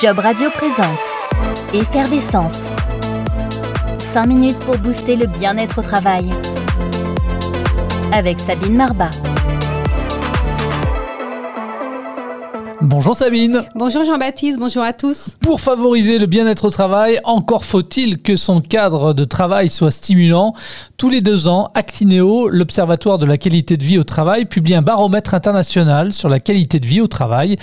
Job Radio présente Effervescence. 5 minutes pour booster le bien-être au travail. Avec Sabine Marbat. Bonjour Sabine. Bonjour Jean-Baptiste, bonjour à tous. Pour favoriser le bien-être au travail, encore faut-il que son cadre de travail soit stimulant. Tous les deux ans, Actineo, l'Observatoire de la qualité de vie au travail, publie un baromètre international sur la qualité de vie au travail.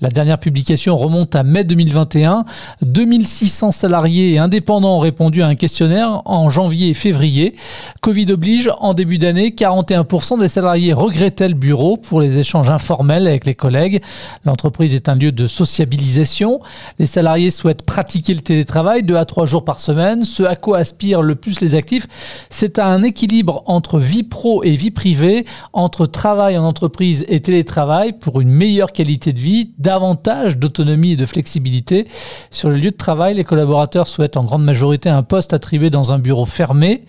La dernière publication remonte à mai 2021. 2600 salariés et indépendants ont répondu à un questionnaire en janvier et février. Covid oblige, en début d'année, 41% des salariés regrettaient le bureau pour les échanges informels avec les collègues. L'entreprise est un lieu de sociabilisation. Les salariés souhaitent pratiquer le télétravail deux à trois jours par semaine. Ce à quoi aspirent le plus les actifs, c'est un équilibre entre vie pro et vie privée, entre travail en entreprise et télétravail pour une meilleure qualité de vie, davantage d'autonomie et de flexibilité. Sur le lieu de travail, les collaborateurs souhaitent en grande majorité un poste attribué dans un bureau fermé.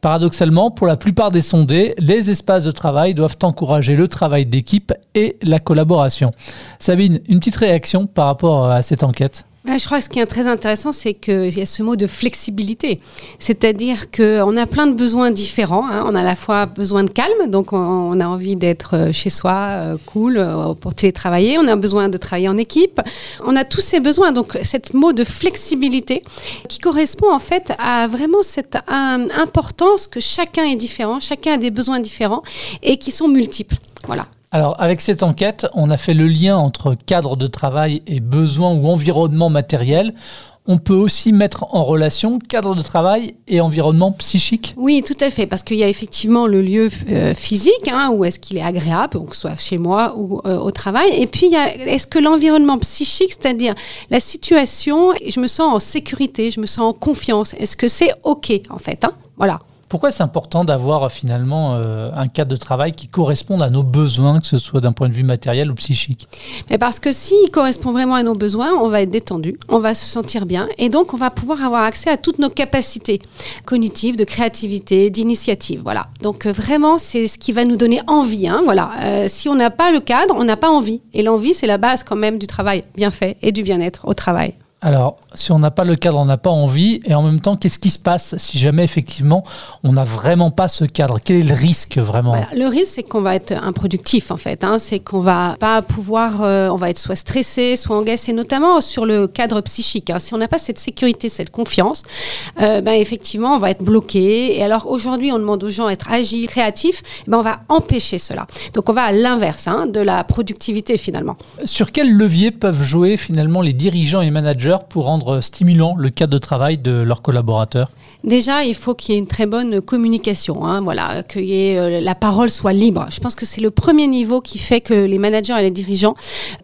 Paradoxalement, pour la plupart des sondés, les espaces de travail doivent encourager le travail d'équipe et la collaboration. Sabine, une petite réaction par rapport à cette enquête? Je crois que ce qui est très intéressant, c'est qu'il y a ce mot de flexibilité. C'est-à-dire qu'on a plein de besoins différents. Hein. On a à la fois besoin de calme, donc on a envie d'être euh, chez soi, euh, cool, euh, pour télétravailler. On a besoin de travailler en équipe. On a tous ces besoins. Donc, cette mot de flexibilité qui correspond en fait à vraiment cette importance que chacun est différent, chacun a des besoins différents et qui sont multiples. Voilà. Alors, avec cette enquête, on a fait le lien entre cadre de travail et besoin ou environnement matériel. On peut aussi mettre en relation cadre de travail et environnement psychique Oui, tout à fait, parce qu'il y a effectivement le lieu euh, physique, hein, où est-ce qu'il est agréable, donc soit chez moi ou euh, au travail. Et puis, est-ce que l'environnement psychique, c'est-à-dire la situation, je me sens en sécurité, je me sens en confiance, est-ce que c'est OK, en fait hein? Voilà. Pourquoi c'est important d'avoir finalement euh, un cadre de travail qui corresponde à nos besoins, que ce soit d'un point de vue matériel ou psychique? Mais Parce que s'il correspond vraiment à nos besoins, on va être détendu, on va se sentir bien et donc on va pouvoir avoir accès à toutes nos capacités cognitives, de créativité, d'initiative. Voilà. Donc euh, vraiment, c'est ce qui va nous donner envie. Hein, voilà. Euh, si on n'a pas le cadre, on n'a pas envie. Et l'envie, c'est la base quand même du travail bien fait et du bien-être au travail. Alors, si on n'a pas le cadre, on n'a pas envie. Et en même temps, qu'est-ce qui se passe si jamais effectivement on n'a vraiment pas ce cadre? Quel est le risque vraiment? Le risque, c'est qu'on va être improductif en fait. Hein. C'est qu'on va pas pouvoir, euh, on va être soit stressé, soit engagé, notamment sur le cadre psychique. Hein. Si on n'a pas cette sécurité, cette confiance, euh, ben effectivement, on va être bloqué. Et alors aujourd'hui, on demande aux gens d'être agiles, créatifs. Ben on va empêcher cela. Donc on va à l'inverse hein, de la productivité finalement. Sur quel levier peuvent jouer finalement les dirigeants et managers pour rendre stimulant le cadre de travail de leurs collaborateurs Déjà, il faut qu'il y ait une très bonne communication, hein, voilà, que euh, la parole soit libre. Je pense que c'est le premier niveau qui fait que les managers et les dirigeants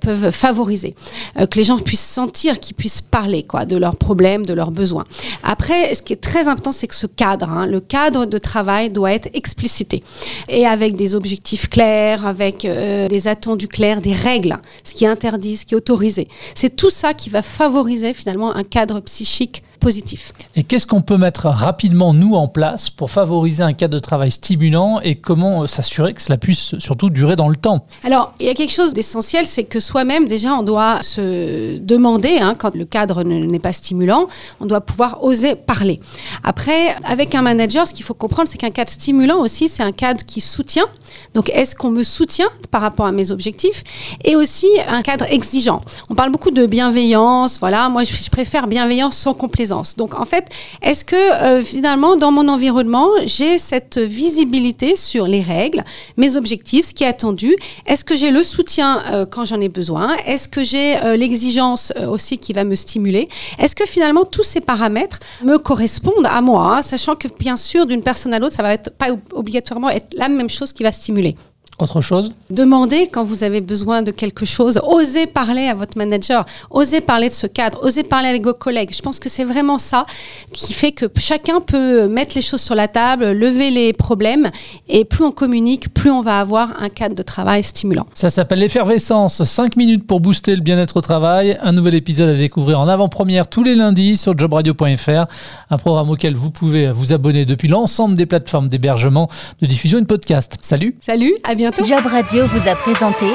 peuvent favoriser, euh, que les gens puissent sentir qu'ils puissent parler quoi, de leurs problèmes, de leurs besoins. Après, ce qui est très important, c'est que ce cadre, hein, le cadre de travail doit être explicité et avec des objectifs clairs, avec euh, des attendus clairs, des règles, ce qui est interdit, ce qui est autorisé. C'est tout ça qui va favoriser finalement un cadre psychique positif. Et qu'est-ce qu'on peut mettre rapidement, nous, en place pour favoriser un cadre de travail stimulant et comment s'assurer que cela puisse surtout durer dans le temps? Alors, il y a quelque chose d'essentiel, c'est que soi-même, déjà, on doit se demander, hein, quand le cadre n'est pas stimulant, on doit pouvoir oser parler. Après, avec un manager, ce qu'il faut comprendre, c'est qu'un cadre stimulant aussi, c'est un cadre qui soutient. Donc, est-ce qu'on me soutient par rapport à mes objectifs Et aussi un cadre exigeant? On parle beaucoup de bienveillance, voilà, moi, je préfère bienveillance sans complaisance. Donc en fait, est-ce que euh, finalement dans mon environnement, j'ai cette visibilité sur les règles, mes objectifs, ce qui est attendu? Est-ce que j'ai le soutien euh, quand j'en ai besoin? Est-ce que j'ai euh, l'exigence aussi qui va me stimuler? Est-ce que finalement tous ces paramètres me correspondent à moi, hein, sachant que bien sûr d'une personne à l'autre, ça va être pas obligatoirement être la même chose qui va stimuler cumuler. Autre chose? Demandez quand vous avez besoin de quelque chose. Osez parler à votre manager. Osez parler de ce cadre. Osez parler avec vos collègues. Je pense que c'est vraiment ça qui fait que chacun peut mettre les choses sur la table, lever les problèmes. Et plus on communique, plus on va avoir un cadre de travail stimulant. Ça s'appelle l'effervescence. 5 minutes pour booster le bien-être au travail. Un nouvel épisode à découvrir en avant-première tous les lundis sur jobradio.fr. Un programme auquel vous pouvez vous abonner depuis l'ensemble des plateformes d'hébergement, de diffusion et de podcast. Salut Salut, à bientôt Job Radio vous a présenté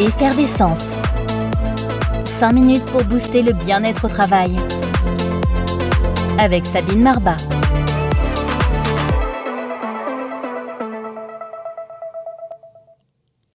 Effervescence. 5 minutes pour booster le bien-être au travail. Avec Sabine Marbat.